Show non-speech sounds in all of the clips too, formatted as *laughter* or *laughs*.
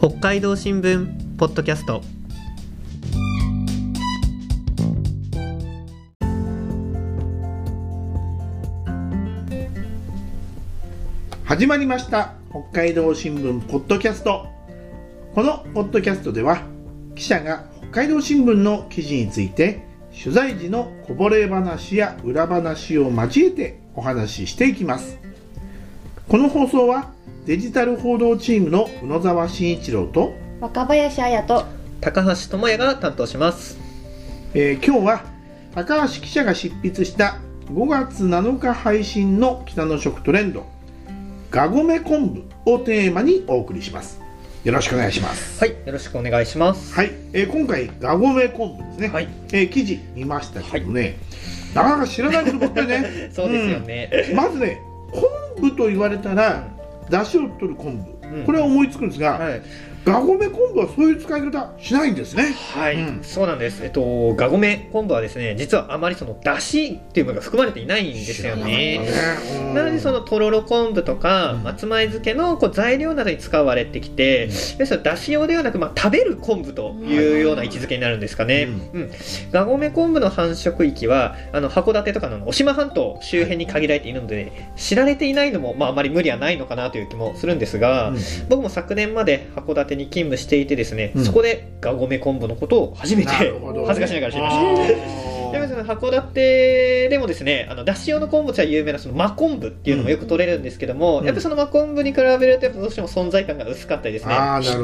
北海道新聞ポッドキャスト。始まりました。北海道新聞ポッドキャスト。このポッドキャストでは記者が北海道新聞の記事について取材時のこぼれ話や裏話を交えてお話ししていきます。この放送はデジタル報道チームの宇野沢慎一郎と、若林彩と高橋智也が担当します。えー今日は高橋記者が執筆した5月7日配信の北の食トレンドがごめ昆布をテーマにお送りします。よろしくお願いします。はいよろしくお願いします。はい、えー今回がごめ昆布ですね、はい。えー記事見ましたけどね、なかなか知らないことばっかりね。*laughs* そうですよね、うん。まずね昆布と言われたら出汁を取る昆布、うん。これは思いつくんですが、はい、がごめ昆布はそういう使い方しないんですね。はい。うん。そうなんです。えっとがごめ昆布はですね実はあまりその出汁っていうものが含まれていないんですよね。うんなのでそのとろろ昆布とかうん。松前漬けのこう材料などに使われてきて、ですからだし用ではなく、まあ、食べる昆布というような位置づけになるんですかね。うん、がごめ昆布の繁殖域はあの函館とかの渡島半島周辺に限られているので、知られていないのも、まあ、あまり無理はないのかなという気もするんですが、うん。僕も昨年まで函館に勤務していてですね、うん。そこでがごめ昆布のことを初めて恥ずかしながら知りました。あ *laughs* でもーその函館でもですねあのだし用の昆布茶有名なその真昆布っていうのもよく取れるんですけども、うん。やっぱその真昆布に比べるとやっぱどうしても存在感が薄かったりですね。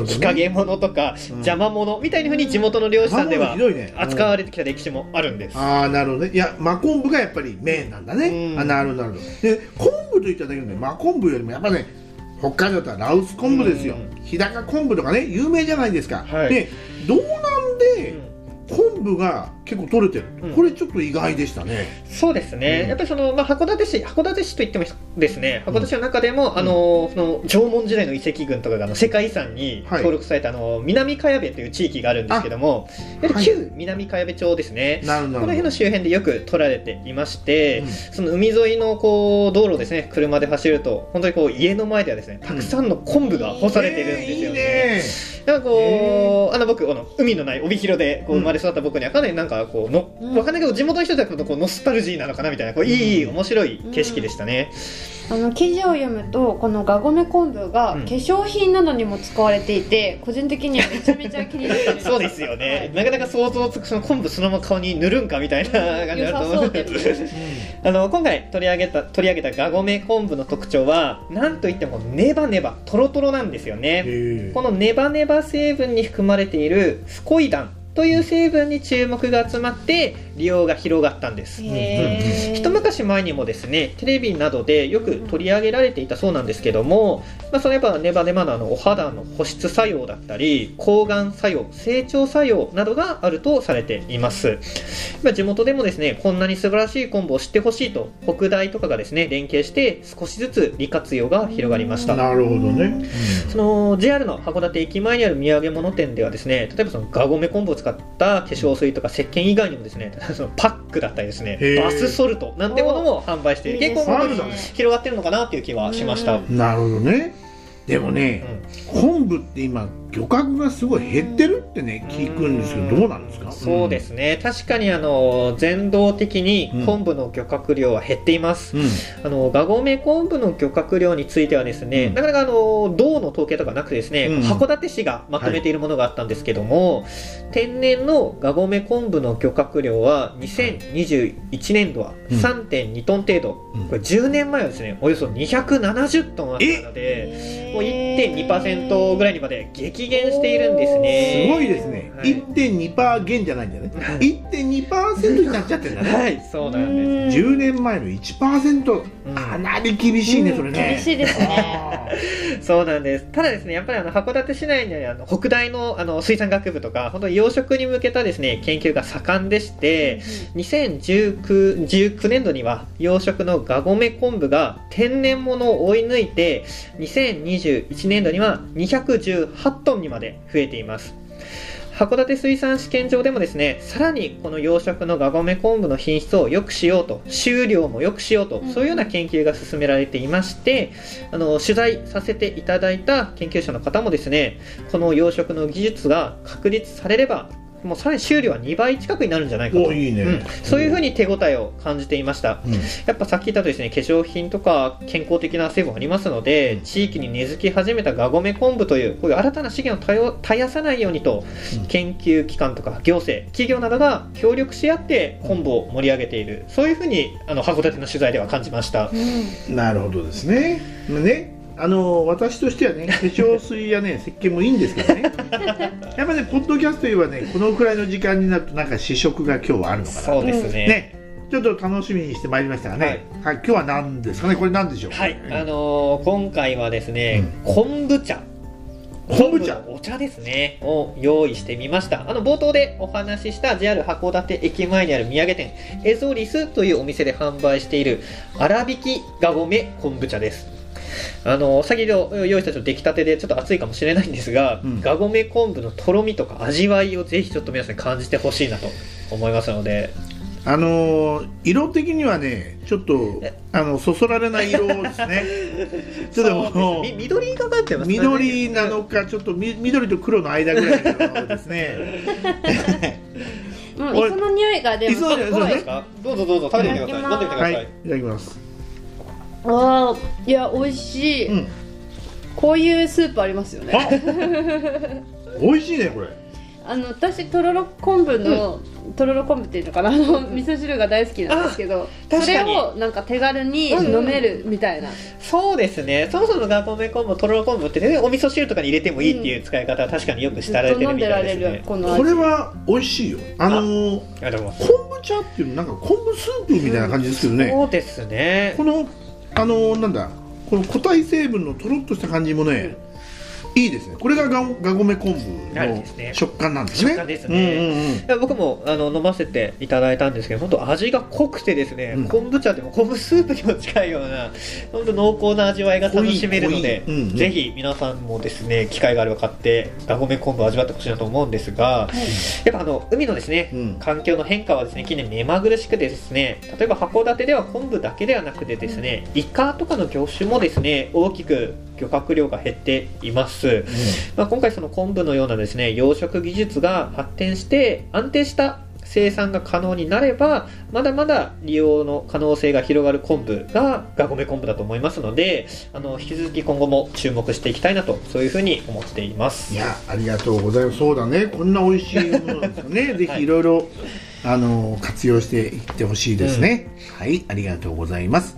日陰者とかうん邪魔者みたいなふうに地元の漁師さんでは扱われてきた歴史もあるんです、ああなるほどね。いや真昆布がやっぱりメインなんだね、うん。あなるほどなるほど。で昆布といっただけで真昆布よりもやっぱね北海道だったらラウス昆布ですよ、うん。日高昆布とかね有名じゃないですか、はい。で道南でうん。昆布が結構取れてる、うん。これちょっと意外でしたね、そうですね、うん。やっぱりその、まあ、函館市函館市といってもですね函館市の中でも、あのその縄文時代の遺跡群とかがあの世界遺産にはい。登録された、あの南茅部という地域があるんですけどもやはり旧南茅部町ですね、なるほど。この辺の周辺でよく取られていまして、うん。その海沿いのこう道路をですね車で走ると本当にこう家の前ではですねたくさんの昆布が干されてるんですよね。えー。いいねなんかこう、あの僕あの海のない帯広でこううん。生まれ育った僕にはかなりなんかこうの、うん。わかんないけど地元の人たちとこうノスタルジーなのかなみたいなこういい面白い景色でしたね。あの記事を読むとこのがごめ昆布がうん。化粧品などにも使われていて、個人的にはめちゃめちゃ気になってる。*laughs* そうですよね、なかなか想像つくその昆布そのまま顔に塗るんかみたいな感じ良さだと思そううです。ね *laughs* あの今回取り上げた取り上げたがごめ昆布の特徴はなんといってもネバネバトロトロなんですよね。このネバネバ成分に含まれているフコイダンという成分に注目が集まって利用が広がったんです。へー。一昔前にもですねテレビなどでよく取り上げられていたそうなんですけども、まあ、そのやっぱネバネバのあのお肌の保湿作用だったり抗がん作用成長作用などがあるとされています、まあ、地元でもですねこんなに素晴らしい昆布を知ってほしいと北大とかがですね連携して少しずつ利活用が広がりました。なるほどね、その JR の函館駅前にある土産物店ではですね例えばそのがごめ昆布を使った化粧水とか石鹸以外にもですね *laughs* そのパックだったりですねバスソルトなんてものも販売して結構広がってるのかなっていう気はしました、うん。なるほどね。でもね、昆布って今漁獲がすごい減ってるってね聞くんですけどどうなんですか？そうですね。確かにあの全道的に昆布の漁獲量は減っています、うん。あのガゴメ昆布の漁獲量についてはですね、うん。なかなかあの道の統計とかなくてですね、うん。函館市がまとめているものがあったんですけども、天然のガゴメ昆布の漁獲量は2021年度はうん。3.2トン程度、うん。これ10年前はですねおよそ270トンあったのでもう1.2%ぐらいにまで激減しているんですね。すごいですね、はい。1.2%減じゃないんだよね、1.2%になっちゃってるんだね、はい。そうなんです。10年前の1%、うん。かなり厳しいね、それね。厳しいですね。あ *laughs* そうなんです。ただですね、やっぱりあの函館市内にはあの北大のあの水産学部とか、本当に養殖に向けたですね研究が盛んでして、2019 19年度には養殖のガゴメ昆布が天然物を追い抜いて、2021年度には218トンにまで増えています。函館水産試験場でもですねさらにこの養殖のガゴメ昆布の品質を良くしようと収量も良くしようと、うん。そういうような研究が進められていましてあの取材させていただいた研究者の方もですねこの養殖の技術が確立されればもうさらに収量は2倍近くになるんじゃないかと。おいいね、うん。そういうふうに手応えを感じていました。うん。やっぱさっき言ったとですね化粧品とか健康的な成分ありますので、うん。地域に根付き始めたガゴメ昆布というこういう新たな資源を絶やさないようにと、うん。研究機関とか行政企業などが協力し合って昆布を盛り上げている。そういうふうにあの函館の取材では感じました。うんなるほどですね。ね、あの私としてはね、*laughs* 化粧水やね、石鹸もいいんですけどね。*laughs* やっぱね、ポッドキャストといえばね、このくらいの時間になると、なんか試食が今日はあるのかなと。そうですね。ね、ちょっと楽しみにしてまいりましたがね。はい、今日は何ですかね、これ何でしょう？はい、あのー今回はですね、う昆布茶。昆布茶？のお茶ですねを用意してみましたあの冒頭でお話しした JR 函館駅前にある土産店エゾリスというお店で販売している粗挽きがごめ昆布茶ですあの先ほど用意したちょっと出来たてでちょっと熱いかもしれないんですが、うん。がごめ昆布のとろみとか味わいをぜひちょっと皆さんに感じてほしいなと思いますので。あのー色的にはね、ちょっとえ？あのそそられない色ですね。*laughs* ちょっと緑がかってますね。緑なのか、ちょっとみ緑と黒の間ぐらいの色ですね。*laughs* もう磯の匂いがでもすどうぞどうぞ食べてみてください。飲んでみてくだはい、さい、いただきます。ああいや美味しい、うん、こういうスープありますよね。あ、美味しいねこれ。あの私とろろ昆布の、とろろ昆布っていうのかな。あの味噌汁が大好きなんですけどそれをなんか手軽にうんうん飲めるみたいな、そうですね。そもそもガコメ昆布とろろ昆布って、ね、お味噌汁とかに入れてもいいっていう使い方は確かによくずしたられてるみたいですね。この味。これは美味しいよ。あのー、あ昆布茶っていうのなんか昆布スープみたいな感じですけどね。そうですね。このあのーなんだこの個体成分のとろっとした感じもね、いいですね。これがががごめ昆布のはいですね。食感なんですね。食感ですね。うんうん僕もあの飲ませていただいたんですけど本当味が濃くてですね、うん。昆布茶でも昆布スープにも近いような本当濃厚な味わいが楽しめるので、うんうん。ぜひ皆さんもですね機会があれば買ってガゴメ昆布を味わってほしいなと思うんですが、やっぱあの海のですね、うん。環境の変化はですね近年目まぐるしくてですね例えば函館では昆布だけではなくてですねイカとかの業種もですね大きく漁獲量が減っています、まあ、今回その昆布のようなですね養殖技術が発展して安定した生産が可能になればまだまだ利用の可能性が広がる昆布がガゴメ昆布だと思いますのであの引き続き今後も注目していきたいなとそういうふうに思っていますいやありがとうございます。そうだね。こんな美味しいものですよね。*laughs* ぜひいろいろあの活用していってほしいですね。はい、ありがとうございます。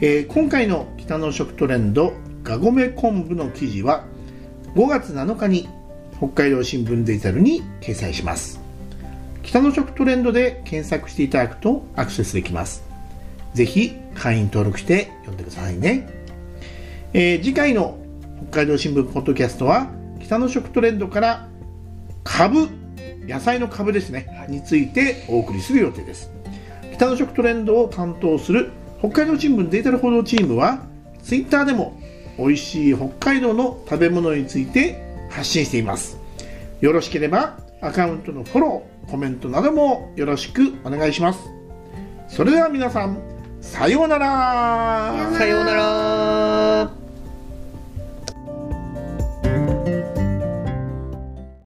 えー今回の北の食トレンドがごめ昆布の記事は5月7日に北海道新聞デジタルに掲載します。北の食トレンドで検索していただくとアクセスできます。ぜひ会員登録して読んでくださいね。えー次回の北海道新聞ポッドキャストは北の食トレンドから株野菜の株ですね、についてお送りする予定です北の食トレンドを担当する北海道新聞デジタル報道チームはツイッターでも美味しい北海道の食べ物について発信しています。よろしければアカウントのフォローコメントなどもよろしくお願いします。それでは皆さんさようなら。さようなら。